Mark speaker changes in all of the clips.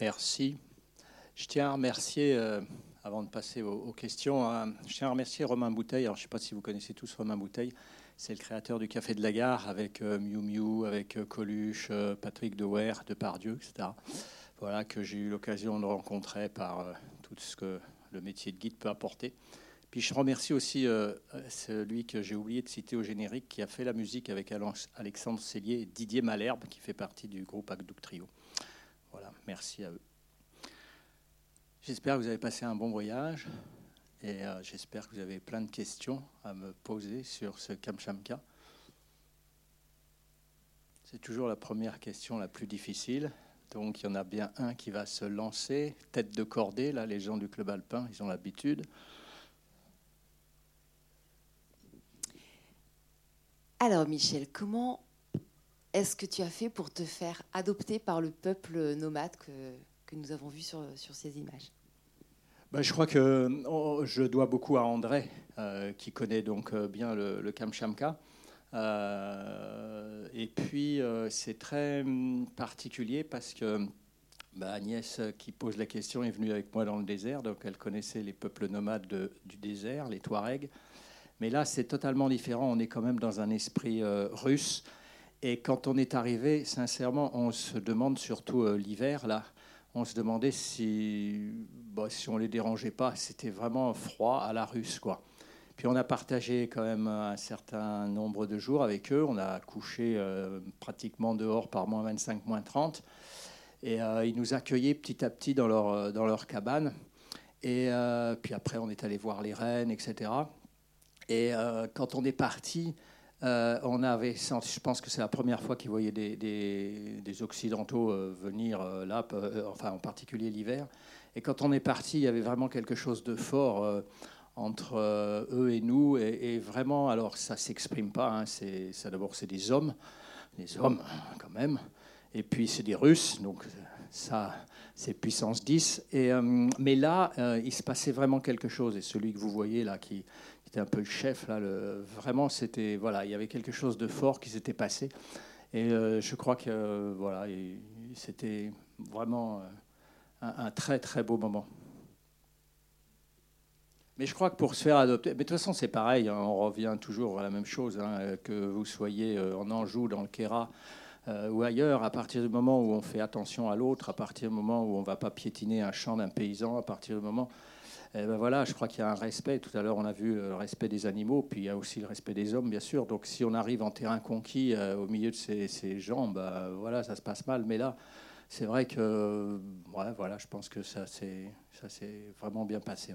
Speaker 1: Merci. Je tiens à remercier, euh, avant de passer aux, questions, euh, je tiens à remercier Romain Bouteille. Alors, je ne sais pas si vous connaissez tous Romain Bouteille. C'est le créateur du Café de la Gare avec euh, Miu Miu, avec Coluche, Patrick Dewer, Depardieu, etc. Voilà, que j'ai eu l'occasion de rencontrer par tout ce que le métier de guide peut apporter. Puis je remercie aussi celui que j'ai oublié de citer au générique, qui a fait la musique avec Alexandre Cellier et Didier Malherbe, qui fait partie du groupe Aqueduc Trio. Merci à eux. J'espère que vous avez passé un bon voyage et euh, j'espère que vous avez plein de questions à me poser sur ce Kamchamka. C'est toujours la première question la plus difficile. Donc il y en a bien un qui va se lancer, tête de cordée, là les gens du club alpin, ils ont l'habitude.
Speaker 2: Alors Michel, comment est-ce que tu as fait pour te faire adopter par le peuple nomade que, que nous avons vu sur, sur ces images?
Speaker 1: Ben, je crois que oh, je dois beaucoup à André, euh, qui connaît donc euh, bien le, le Kamchamka. Euh, et puis, c'est très hum, particulier parce que bah, Agnès, qui pose la question, est venue avec moi dans le désert, donc elle connaissait les peuples nomades du désert, les Touaregs. Mais là, c'est totalement différent. On est quand même dans un esprit russe. Et quand on est arrivé, sincèrement, on se demande surtout l'hiver, là, on se demandait si, bah, si on les dérangeait pas. C'était vraiment froid à la russe, quoi. Puis on a partagé quand même un certain nombre de jours avec eux. On a couché euh, pratiquement dehors par moins 25, moins 30. Et euh, ils nous accueillaient petit à petit dans leur, euh, dans leur cabane. Et puis après, on est allé voir les rennes, etc. Et quand on est parti, euh, on avait je pense que c'est la première fois qu'ils voyaient des, Occidentaux euh, venir euh, là, enfin en particulier l'hiver. Et quand on est parti, il y avait vraiment quelque chose de fort entre eux et nous. Et, vraiment, alors ça s'exprime pas. Hein, c'est, ça d'abord, c'est des hommes, des hommes quand même. Et puis c'est des Russes, donc ça, c'est puissance 10. Et, mais là, il se passait vraiment quelque chose. Et celui que vous voyez là, qui, c'était un peu le chef. Là, vraiment, c'était voilà, il y avait quelque chose de fort qui s'était passé. Et euh, je crois que voilà, c'était vraiment euh, un, très très beau moment. Mais je crois que pour se faire adopter, mais de toute façon c'est pareil, hein, on revient toujours à la même chose, hein, que vous soyez euh, en Anjou, dans le Kéra ou ailleurs, à partir du moment où on fait attention à l'autre, à partir du moment où on ne va pas piétiner un champ d'un paysan, à partir du moment eh ben voilà, je crois qu'il y a un respect. Tout à l'heure, on a vu euh, le respect des animaux, puis il y a aussi le respect des hommes, bien sûr. Donc, si on arrive en terrain conquis euh, au milieu de ces, gens, bah, voilà, ça se passe mal. Mais là, c'est vrai que, voilà, je pense que ça s'est vraiment bien passé.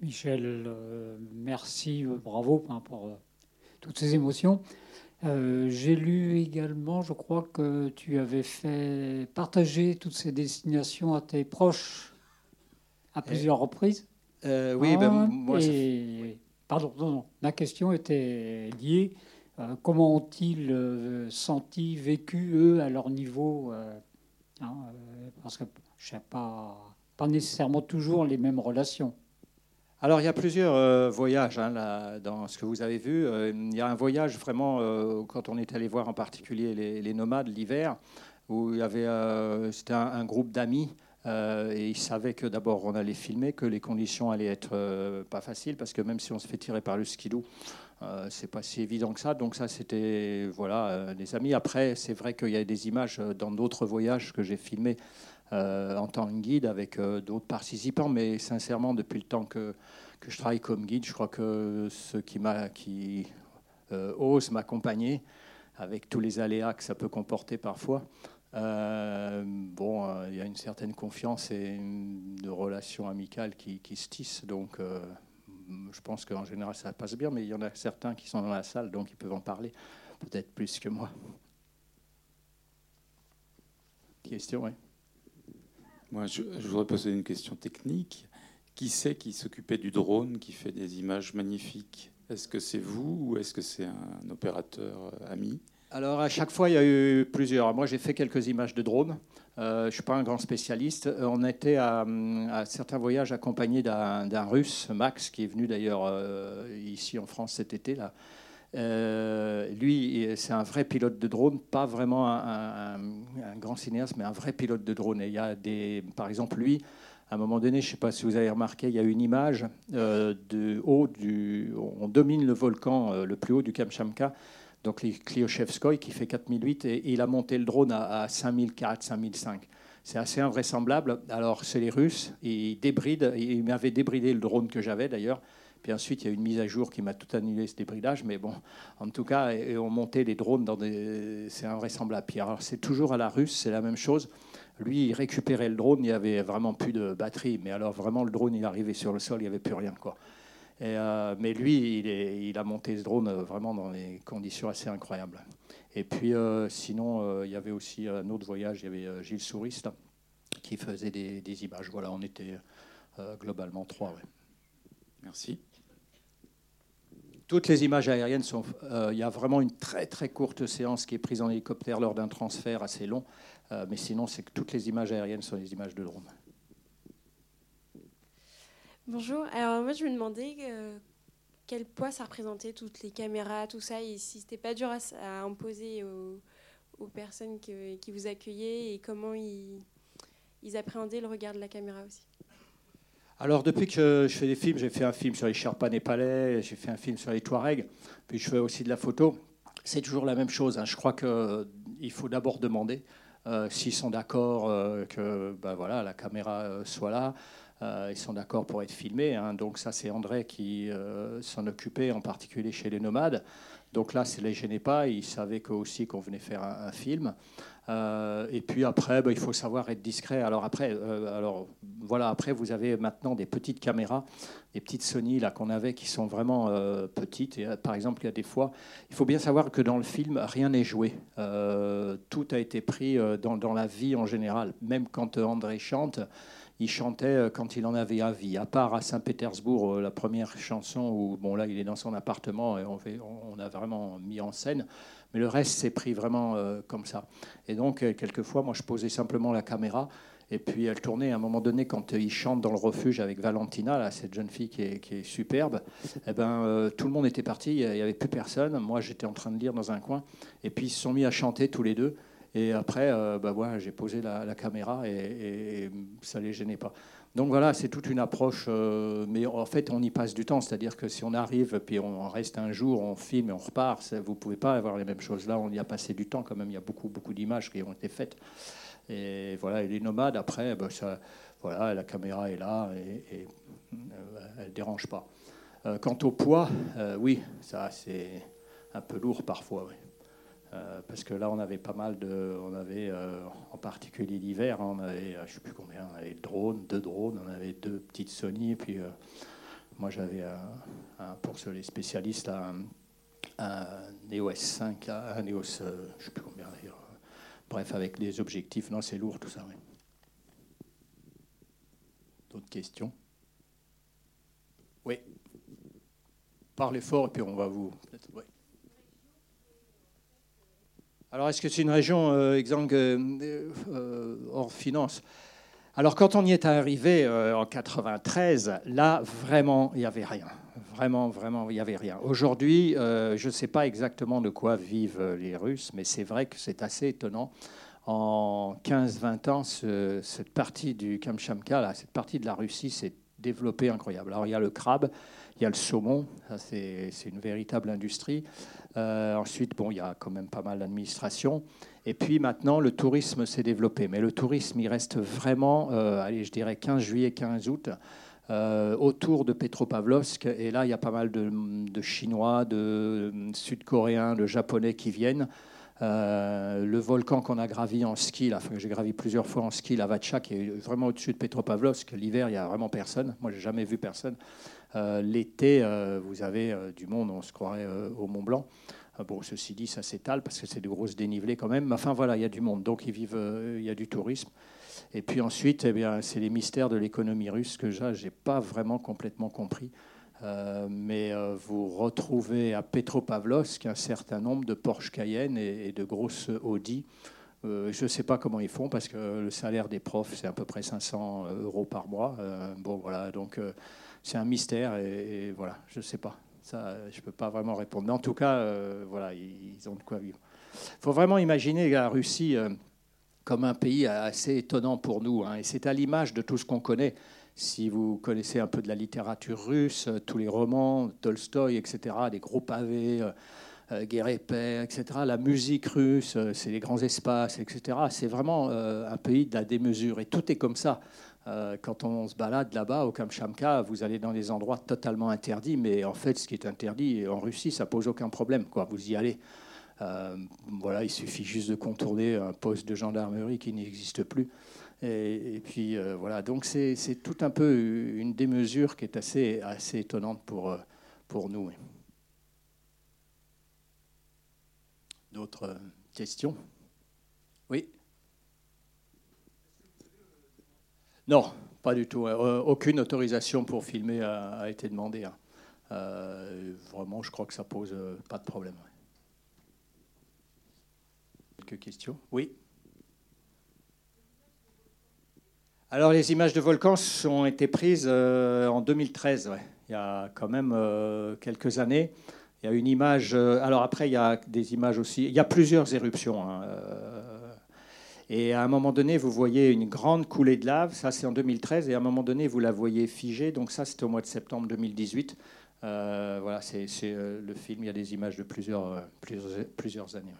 Speaker 3: Michel, euh, merci, bravo pour toutes ces émotions. J'ai lu également, je crois que tu avais fait partager toutes ces destinations à tes proches à plusieurs reprises.
Speaker 1: Euh, oui, ben,
Speaker 3: ah, moi. Pardon, non, non, ma question était liée. Euh, comment ont-ils euh, senti, vécu, eux, à leur niveau hein, Parce que je sais pas, pas nécessairement toujours les mêmes relations.
Speaker 1: Alors, il y a plusieurs voyages hein, là, dans ce que vous avez vu. il y a un voyage vraiment, quand on est allé voir en particulier les, nomades l'hiver, où il y avait, c'était un, groupe d'amis euh, et ils savaient que d'abord on allait filmer, que les conditions allaient être euh, pas faciles, parce que même si on se fait tirer par le skidoo, euh, c'est pas si évident que ça. Donc ça, c'était voilà des amis. Après, c'est vrai qu'il y a des images dans d'autres voyages que j'ai filmés en tant que guide avec d'autres participants, mais sincèrement, depuis le temps que, que je travaille comme guide, je crois que ceux qui, qui osent m'accompagner avec tous les aléas que ça peut comporter parfois, euh, bon, euh, il y a une certaine confiance et une, relation amicale qui, se tissent. Donc, euh, je pense qu'en général, ça passe bien. Mais il y en a certains qui sont dans la salle, donc ils peuvent en parler, peut-être plus que moi. Question, oui.
Speaker 4: Moi, je, voudrais poser une question technique. Qui c'est qui s'occupait du drone, qui fait des images magnifiques? Est-ce que c'est vous ou est-ce que c'est un opérateur ami?
Speaker 1: Alors à chaque fois, il y a eu plusieurs. Moi, j'ai fait quelques images de drone. Euh, je ne suis pas un grand spécialiste. Euh, on était à, à certains voyages accompagnés d'un Russe, Max, qui est venu d'ailleurs euh, ici en France cet été. Là. Lui, c'est un vrai pilote de drone, pas vraiment un, grand cinéaste, mais un vrai pilote de drone. Et il y a des, par exemple, lui, à un moment donné, je ne sais pas si vous avez remarqué, il y a une image de haut du, on domine le volcan le plus haut du Kamchamka, donc les qui fait 4008, et, il a monté le drone à, à 5004, 5005. C'est assez invraisemblable. Alors, c'est les Russes, ils débrident, ils m'avaient débridé le drone que j'avais d'ailleurs. Puis ensuite, il y a une mise à jour qui m'a tout annulé ce débridage. Mais bon, en tout cas, on montait les drones dans des. C'est invraisemblable. Puis alors, c'est toujours à la russe, c'est la même chose. Lui, il récupérait le drone, il n'y avait vraiment plus de batterie. Mais alors, vraiment, le drone, il arrivait sur le sol, il n'y avait plus rien. Quoi. Et, euh, mais lui, il, est, il, a monté ce drone euh, vraiment dans des conditions assez incroyables. Et puis, euh, sinon, il y avait aussi un autre voyage, il y avait Gilles Souriste qui faisait des, des images. Voilà, on était globalement trois. Ouais.
Speaker 4: Merci.
Speaker 1: Toutes les images aériennes sont. Euh, il y a vraiment une très très courte séance qui est prise en hélicoptère lors d'un transfert assez long, euh, mais sinon c'est que toutes les images aériennes sont des images de drone.
Speaker 5: Bonjour. Alors moi je me demandais euh, quel poids ça représentait toutes les caméras, tout ça, et si c'était pas dur à, imposer aux, personnes qui vous accueillaient et comment ils, appréhendaient le regard de la caméra aussi.
Speaker 1: Alors, depuis que je, fais des films, j'ai fait un film sur les Sherpas népalais, j'ai fait un film sur les Touaregs, puis je fais aussi de la photo. C'est toujours la même chose. Hein. Je crois qu'il faut d'abord demander euh, s'ils sont d'accord euh, que ben voilà, la caméra euh, soit là. Ils sont d'accord pour être filmés. Hein. Donc, ça, c'est André qui s'en occupait, en particulier chez les nomades. Donc là, ça ne les gênait pas. Ils savaient aussi qu'on venait faire un film. Euh, et puis après, bah, il faut savoir être discret. Alors après, euh, alors voilà, après vous avez maintenant des petites caméras, des petites Sony qu'on avait qui sont vraiment euh, petites. Et, par exemple, il y a des fois, il faut bien savoir que dans le film, rien n'est joué. tout a été pris dans, la vie en général. Même quand André chante, il chantait quand il en avait envie. À part à Saint-Pétersbourg, la première chanson où bon là, il est dans son appartement et on, a vraiment mis en scène. Mais le reste s'est pris vraiment euh, comme ça. Et donc, euh, quelquefois, moi, je posais simplement la caméra. Et puis elle tournait à un moment donné quand il chante dans le refuge avec Valentina, cette jeune fille qui est, superbe. Eh ben, euh, tout le monde était parti, il n'y avait plus personne. Moi, j'étais en train de lire dans un coin. Et puis ils se sont mis à chanter tous les deux. Et après, bah, voilà, j'ai posé la, caméra et, et, ça ne les gênait pas. Donc voilà, c'est toute une approche, euh, mais en fait, on y passe du temps. C'est-à-dire que si on arrive, puis on reste un jour, on filme et on repart, vous ne pouvez pas avoir les mêmes choses. Là, on y a passé du temps quand même. Il y a beaucoup, beaucoup d'images qui ont été faites. Et voilà, et les nomades, après, ça, voilà, la caméra est là et, euh, elle ne dérange pas. Euh, quant au poids, oui, ça, c'est un peu lourd parfois. Euh, parce que là, on avait pas mal de. On avait, euh, en particulier l'hiver, hein, on avait, euh, je ne sais plus combien, on avait drones, deux drones, on avait deux petites Sony, et puis moi j'avais, un, pour les spécialistes, un, un EOS 5, un EOS, je ne sais plus combien d'ailleurs. Bref, avec les objectifs, non, c'est lourd tout ça. Oui. D'autres questions? Oui. Parlez fort, et puis on va vous. Alors, est-ce que c'est une région euh, euh, euh, hors finance? Alors, quand on y est arrivé en 93, là, vraiment, il n'y avait rien. Vraiment, vraiment, il n'y avait rien. Aujourd'hui, je ne sais pas exactement de quoi vivent les Russes, mais c'est vrai que c'est assez étonnant. En 15-20 ans, cette partie du Kamchamka, cette partie de la Russie s'est développée incroyable. Alors, il y a le crabe, il y a le saumon, c'est une véritable industrie. Euh, ensuite, bon, il y a quand même pas mal d'administration. Et puis maintenant, le tourisme s'est développé. Mais le tourisme, il reste vraiment, euh, allez, je dirais 15 juillet, 15 août, euh, autour de Petropavlovsk. Et là, il y a pas mal de, Chinois, de Sud-Coréens, de Japonais qui viennent. le volcan qu'on a gravi en ski, là, j'ai gravi plusieurs fois en ski, la Vatcha, qui est vraiment au-dessus de Petropavlovsk. L'hiver, il n'y a vraiment personne. Moi, j'ai jamais vu personne. Euh, l'été, euh, vous avez euh, du monde, on se croirait au Mont Blanc. Bon, ceci dit, ça s'étale parce que c'est de grosses dénivelés quand même. Enfin, voilà, il y a du monde. Donc, vivent, il y a du tourisme. Et puis ensuite, eh bien, c'est les mystères de l'économie russe que je n'ai pas vraiment complètement compris. mais vous retrouvez à Petropavlovsk un certain nombre de Porsche Cayenne et, de grosses Audi. Je ne sais pas comment ils font parce que le salaire des profs, c'est à peu près 500 euros par mois. bon, voilà, donc c'est un mystère et, voilà, je ne sais pas. Ça, je ne peux pas vraiment répondre. Mais en tout cas, voilà, ils ont de quoi vivre. Il faut vraiment imaginer la Russie comme un pays assez étonnant pour nous. Hein, et c'est à l'image de tout ce qu'on connaît. Si vous connaissez un peu de la littérature russe, euh, tous les romans, Tolstoï, etc., des gros pavés, euh, euh, guerre et paix, etc., la musique russe, c'est les grands espaces, etc., c'est vraiment un pays de la démesure. Et tout est comme ça. quand on se balade là-bas, au Kamchamka, vous allez dans des endroits totalement interdits, mais en fait, ce qui est interdit en Russie, ça pose aucun problème. Quoi. Vous y allez. Euh, voilà, il suffit juste de contourner un poste de gendarmerie qui n'existe plus. Et, puis euh, voilà, donc c'est tout un peu une démesure qui est assez, assez étonnante pour, euh, pour nous. D'autres questions? Oui? Non, pas du tout. aucune autorisation pour filmer a, été demandée. Hein. vraiment, je crois que ça pose pas de problème questions? Oui Alors, les images de volcans ont été prises euh, en 2013, il y a quand même euh, quelques années. Il y a une image. Euh, alors, après, il y a des images aussi. Il y a plusieurs éruptions. Hein, et à un moment donné, vous voyez une grande coulée de lave. Ça, c'est en 2013. Et à un moment donné, vous la voyez figée. Donc, ça, c'était au mois de septembre 2018. voilà, c'est le film. Il y a des images de plusieurs, plusieurs, plusieurs années.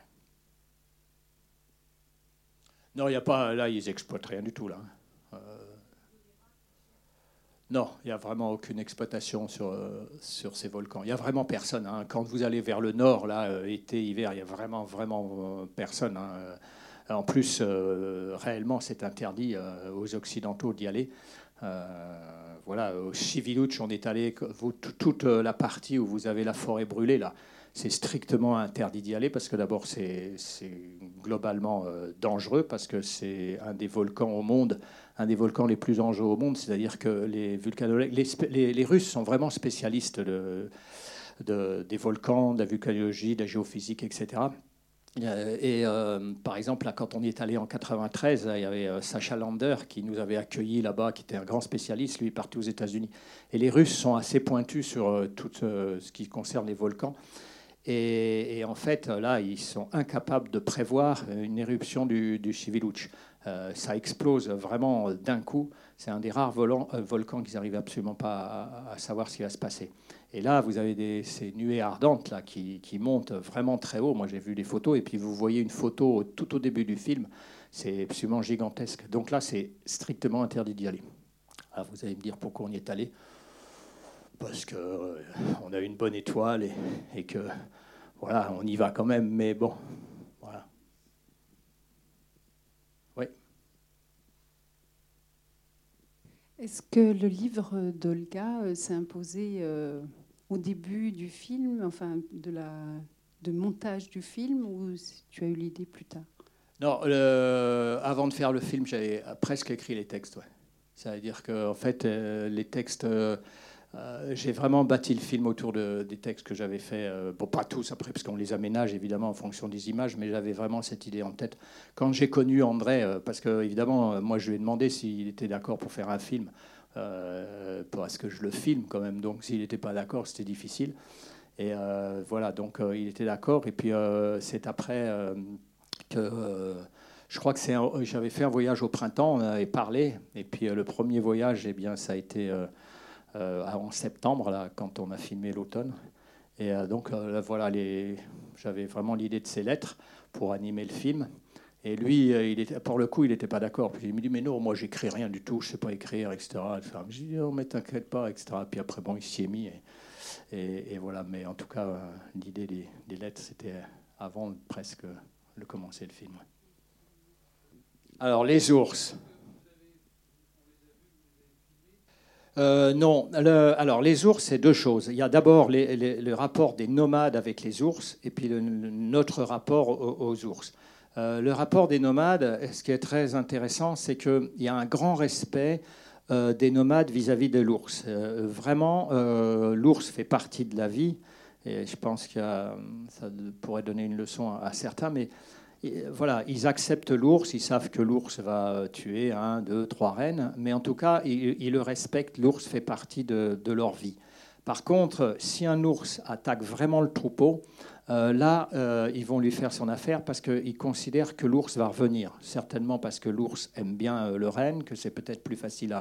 Speaker 1: Non, il n'y a pas. Là, ils exploitent rien du tout, là. Euh, non, il n'y a vraiment aucune exploitation sur, euh, sur ces volcans. Il n'y a vraiment personne. Hein. Quand vous allez vers le nord, là, euh, été, hiver, il n'y a vraiment, vraiment personne. Hein. En plus, réellement, c'est interdit aux Occidentaux d'y aller. voilà, au Chivilouch, on est allé, toute la partie où vous avez la forêt brûlée, là, c'est strictement interdit d'y aller parce que d'abord c'est globalement euh, dangereux parce que c'est un des volcans au monde, un des volcans les plus dangereux au monde. C'est-à-dire que les vulcanologues, les, Russes sont vraiment spécialistes de, des volcans, de la vulcanologie, de la géophysique, etc. Euh, et euh, par exemple, quand on y est allé en 93, il y avait Sacha Lander qui nous avait accueillis là-bas, qui était un grand spécialiste, lui, partout aux États-Unis. Et les Russes sont assez pointus sur tout ce qui concerne les volcans. Et, en fait, là, ils sont incapables de prévoir une éruption du, du. Euh, ça explose vraiment d'un coup. C'est un des rares euh, volcans qu'ils n'arrivent absolument pas à, savoir ce qui va se passer. Et là, vous avez ces nuées ardentes là, qui, montent vraiment très haut. Moi, j'ai vu les photos. Et puis, vous voyez une photo tout au début du film. C'est absolument gigantesque. Donc là, c'est strictement interdit d'y aller. Alors, vous allez me dire pourquoi on y est allé parce qu'on euh, a une bonne étoile et, que voilà, on y va quand même, mais bon, voilà. Oui.
Speaker 6: Est-ce que le livre d'Olga euh, s'est imposé euh, au début du film, enfin de la de montage du film, ou tu as eu l'idée plus tard?
Speaker 1: Non, avant de faire le film, j'avais presque écrit les textes. Ouais. Ça veut dire que en fait, les textes euh, j'ai vraiment bâti le film autour de, des textes que j'avais faits. Euh, bon, pas tous après, parce qu'on les aménage évidemment en fonction des images, mais j'avais vraiment cette idée en tête. Quand j'ai connu André, euh, parce que évidemment, moi je lui ai demandé s'il était d'accord pour faire un film, parce que je le filme quand même, donc s'il n'était pas d'accord, c'était difficile. Et voilà, donc il était d'accord. Et puis c'est après que je crois que c'est j'avais fait un voyage au printemps, on avait parlé, et puis le premier voyage, eh bien, ça a été en septembre, là, quand on a filmé l'automne. Et euh, donc, euh, voilà, j'avais vraiment l'idée de ces lettres pour animer le film. Et lui, pour le coup, il n'était pas d'accord. Puis il me dit, mais non, moi, j'écris rien du tout, je ne sais pas écrire, etc. Je lui dis, oh, mais t'inquiète pas, etc. Puis après, bon, il s'y est mis. Et, et, voilà, mais en tout cas, l'idée des, des, lettres, c'était avant presque de commencer le film. Alors, les ours. Euh, non. alors, les ours, c'est deux choses. Il y a d'abord le rapport des nomades avec les ours et puis notre rapport aux, ours. Euh, le rapport des nomades, ce qui est très intéressant, c'est qu'il y a un grand respect euh, des nomades vis-à-vis de l'ours. vraiment, l'ours fait partie de la vie. Et je pense que ça pourrait donner une leçon à certains, mais voilà, ils acceptent l'ours, ils savent que l'ours va tuer un, deux, trois rennes, mais en tout cas, ils, le respectent. L'ours fait partie de, leur vie. Par contre, si un ours attaque vraiment le troupeau, euh, là, euh, ils vont lui faire son affaire parce qu'ils considèrent que l'ours va revenir. Certainement parce que l'ours aime bien euh, le renne, que c'est peut-être plus facile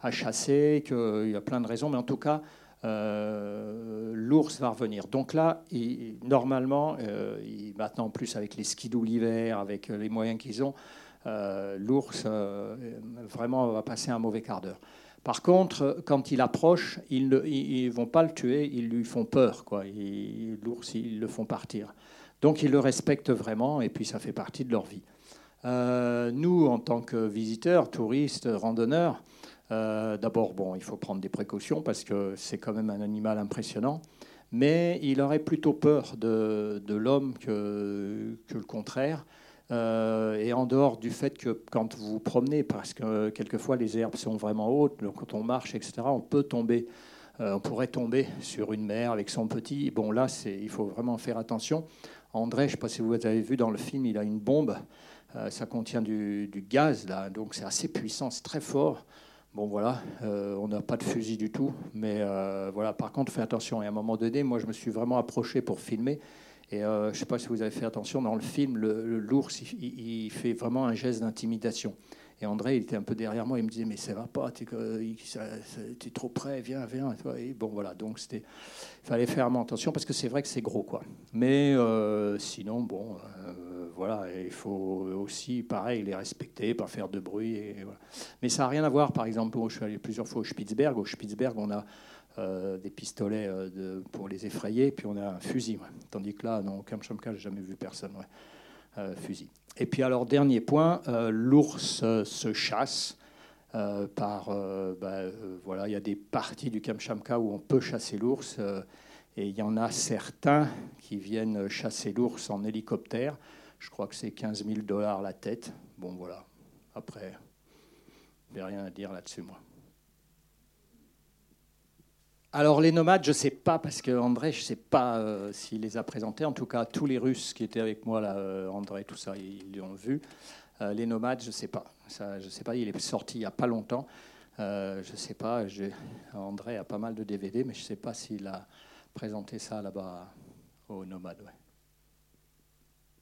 Speaker 1: à chasser, qu'il y a plein de raisons, mais en tout cas, l'ours va revenir. Donc là, normalement, maintenant en plus avec les skidoo l'hiver, avec les moyens qu'ils ont, l'ours vraiment va passer un mauvais quart d'heure. Par contre, quand il approche, ils ne vont pas le tuer, ils lui font peur. L'ours, ils le font partir. Donc ils le respectent vraiment et puis ça fait partie de leur vie. Euh, nous, en tant que visiteurs, touristes, randonneurs, euh, d'abord, bon, il faut prendre des précautions parce que c'est quand même un animal impressionnant. Mais il aurait plutôt peur de, l'homme que, le contraire. Euh, et en dehors du fait que quand vous vous promenez, parce que quelquefois les herbes sont vraiment hautes, donc quand on marche, etc., on peut tomber, euh, on pourrait tomber sur une mère avec son petit. Bon, là, il faut vraiment faire attention. André, je ne sais pas si vous avez vu dans le film, il a une bombe. Ça contient du, gaz, là, donc c'est assez puissant, c'est très fort. Bon, voilà, on n'a pas de fusil du tout, mais voilà. Par contre, faites attention. Et à un moment donné, moi, je me suis vraiment approché pour filmer. Et euh, je ne sais pas si vous avez fait attention, dans le film, l'ours, il, fait vraiment un geste d'intimidation. Et André, il était un peu derrière moi, il me disait, mais ça va pas, tu es, trop près, viens, viens. Et bon, voilà, donc il fallait faire attention parce que c'est vrai que c'est gros, quoi. Mais euh, sinon, bon, euh, voilà, il faut aussi, pareil, les respecter, pas faire de bruit. Mais ça n'a rien à voir, par exemple, je suis allé plusieurs fois au Spitzberg. Au Spitzberg, on a euh, des pistolets euh, pour les effrayer, puis on a un fusil. Tandis que là, non, au Kamchamka, j'ai jamais vu personne. Euh, fusil. Et puis alors, dernier point, l'ours se chasse. par, bah, voilà, il y a des parties du Kamchamka où on peut chasser l'ours, et il y en a certains qui viennent chasser l'ours en hélicoptère. Je crois que c'est 15 000 dollars la tête. Bon, voilà. Après, je n'ai rien à dire là-dessus, moi. Alors les nomades, je ne sais pas, parce que André, je ne sais pas euh, s'il les a présentés. En tout cas, tous les Russes qui étaient avec moi, là, euh, André, tout ça, ils l'ont vu. Euh, les nomades, je ne sais pas. Ça, je sais pas. Il est sorti il n'y a pas longtemps. je ne sais pas. André a pas mal de DVD, mais je ne sais pas s'il a présenté ça là-bas aux nomades.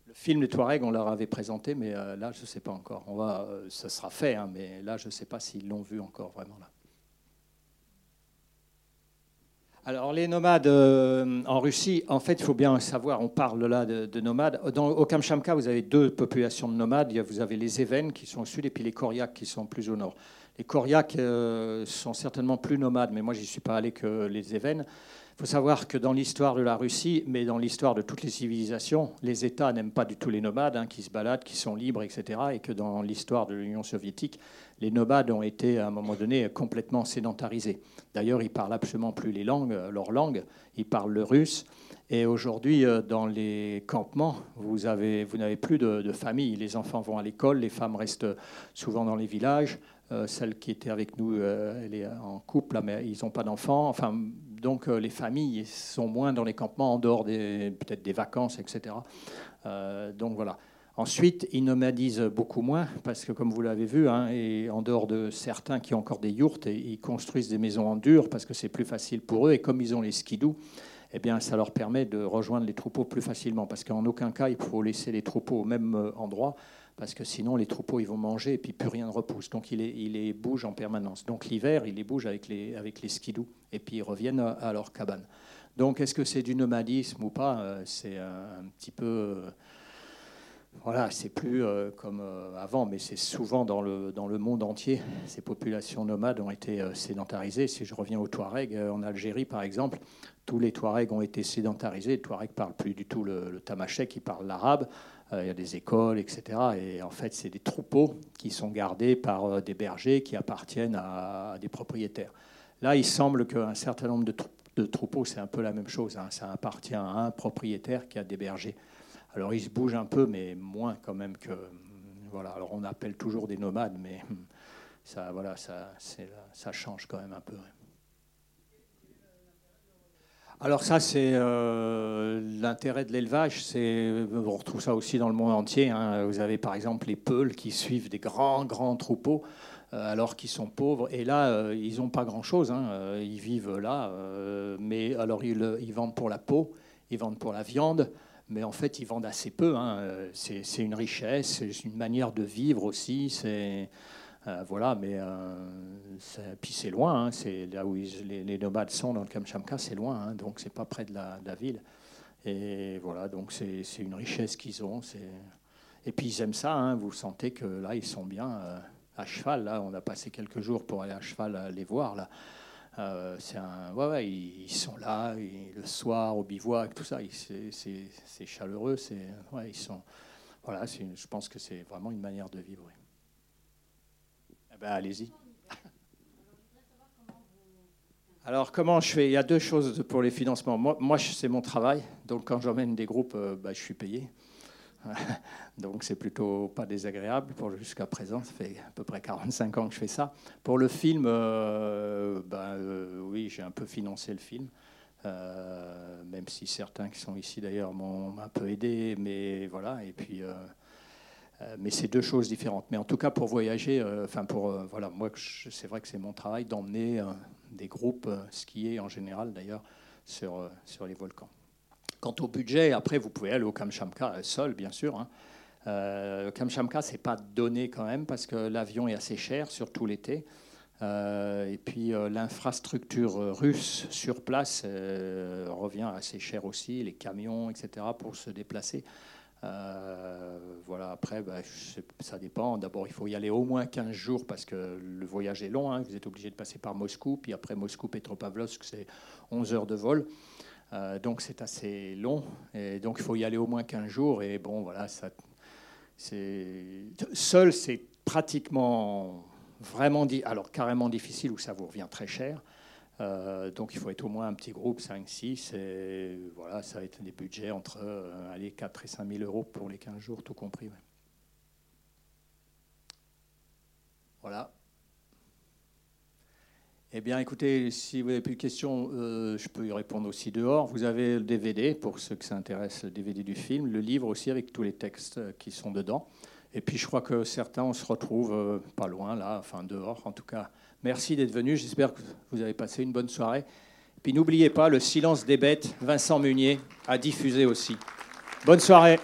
Speaker 1: Le film des Touaregs, on leur avait présenté, mais là, je ne sais pas encore. On va, ça sera fait, hein, mais là, je ne sais pas s'ils l'ont vu encore vraiment là. Alors les nomades euh, en Russie, en fait, il faut bien savoir, on parle là de, nomades. Dans, au Kamchamka, vous avez deux populations de nomades. Vous avez les Évènes qui sont au sud et puis les Koryaks qui sont plus au nord. Les Koryaks euh, sont certainement plus nomades, mais moi, j'y suis pas allé que les Évènes. Il faut savoir que dans l'histoire de la Russie, mais dans l'histoire de toutes les civilisations, les États n'aiment pas du tout les nomades, hein, qui se baladent, qui sont libres, etc. Et que dans l'histoire de l'Union soviétique, les nomades ont été à un moment donné complètement sédentarisés. D'ailleurs, ils parlent absolument plus les langues, euh, leur langue, ils parlent le russe. Et aujourd'hui, euh, dans les campements, vous, avez, vous n'avez plus de, de, famille. Les enfants vont à l'école, les femmes restent souvent dans les villages. Euh, celle qui était avec nous, elle est en couple, mais ils n'ont pas d'enfants. Enfin, donc euh, les familles sont moins dans les campements en dehors des, peut-être des vacances, etc. Euh, donc voilà. Ensuite, ils nomadisent beaucoup moins parce que, comme vous l'avez vu, hein, en dehors de certains qui ont encore des yourtes, ils construisent des maisons en dur parce que c'est plus facile pour eux. Et comme ils ont les skidoo, eh bien, ça leur permet de rejoindre les troupeaux plus facilement parce qu'en aucun cas, il faut laisser les troupeaux au même euh, endroit parce que sinon les troupeaux ils vont manger et puis plus rien ne repousse. Donc il les, il bouge en permanence. Donc l'hiver, il les bouge avec les, avec skidoo et puis ils reviennent à leur cabane. Donc est-ce que c'est du nomadisme ou pas? Euh, C'est un, petit peu... Euh, voilà, c'est plus euh, comme avant, mais c'est souvent dans le, dans le monde entier. Ces populations nomades ont été sédentarisées. Si je reviens aux Touaregs, en Algérie par exemple, tous les Touaregs ont été sédentarisés. Les Touaregs ne parlent plus du tout le, le tamashek, ils parlent l'arabe. Euh, il y a des écoles, etc. Et en fait, c'est des troupeaux qui sont gardés par euh, des bergers qui appartiennent à des propriétaires. Là, il semble qu'un certain nombre de, troupeaux, c'est un peu la même chose. Hein. Ça appartient à un propriétaire qui a des bergers. Alors, ils se bougent un peu, mais moins quand même que. Voilà. Alors, on appelle toujours des nomades, mais ça, voilà, ça, change quand même un peu. Alors ça, c'est euh, l'intérêt de l'élevage. on retrouve ça aussi dans le monde entier. Hein. Vous avez par exemple les peuls qui suivent des grands, grands troupeaux. alors qu'ils sont pauvres. Et là, ils n'ont pas grand-chose. Hein. Ils vivent là, mais alors ils, vendent pour la peau, ils vendent pour la viande, mais en fait, ils vendent assez peu. Hein. C'est une richesse, c'est une manière de vivre aussi. C'est voilà, mais puis c'est loin. Hein. C'est là où les, nomades sont dans le Kamchamka, c'est loin, hein. donc c'est pas près de la, de la ville. Et voilà, donc c'est une richesse qu'ils ont. Et puis ils aiment ça, hein. vous sentez que là, ils sont bien euh, à cheval. Là, on a passé quelques jours pour aller à cheval les voir. Là. Euh, un, ouais, ils, sont là, le soir au bivouac, tout ça, c'est chaleureux. Ouais, ils sont, voilà, je pense que c'est vraiment une manière de vivre. Eh ben, allez-y. Alors, comment je fais? Il y a deux choses pour les financements. Moi, moi c'est mon travail. Donc, quand j'emmène des groupes, euh, bah, je suis payé. Donc, c'est plutôt pas désagréable pour jusqu'à présent. Ça fait à peu près 45 ans que je fais ça. Pour le film, euh, bah, euh, oui, j'ai un peu financé le film. même si certains qui sont ici d'ailleurs m'ont un peu aidé, mais voilà. Et puis, mais c'est deux choses différentes. Mais en tout cas, pour voyager, enfin pour voilà, moi, c'est vrai que c'est mon travail d'emmener des groupes euh, skiés en général d'ailleurs sur, euh, sur les volcans. Quant au budget, après vous pouvez aller au Kamchamka euh, seul bien sûr. Hein. Euh, Kamchamka, c'est pas donné quand même parce que l'avion est assez cher, surtout l'été. et puis l'infrastructure russe sur place revient assez cher aussi, les camions, etc., pour se déplacer. Euh, voilà, après, bah, ça dépend. D'abord, il faut y aller au moins 15 jours parce que le voyage est long. Hein. Vous êtes obligé de passer par Moscou, puis après Moscou, Petropavlovsk, c'est 11 heures de vol. Euh, donc c'est assez long. Et donc il faut y aller au moins 15 jours. Et bon, voilà, ça, seul, c'est pratiquement vraiment, alors carrément difficile où ça vous revient très cher. Euh, donc il faut être au moins un petit groupe, 5-6, et voilà, ça va être des budgets entre euh, allez, 4 et 5 000 euros pour les 15 jours, tout compris. Voilà. Eh bien, écoutez, si vous n'avez plus de questions, euh, je peux y répondre aussi dehors. Vous avez le DVD, pour ceux que ça intéresse, le DVD du film, le livre aussi avec tous les textes qui sont dedans. Et puis, je crois que certains, on se retrouve pas loin, là, enfin dehors en tout cas. Merci d'être venu. J'espère que vous avez passé une bonne soirée. Puis n'oubliez pas, le silence des bêtes, Vincent Munier a diffusé aussi. Bonne soirée.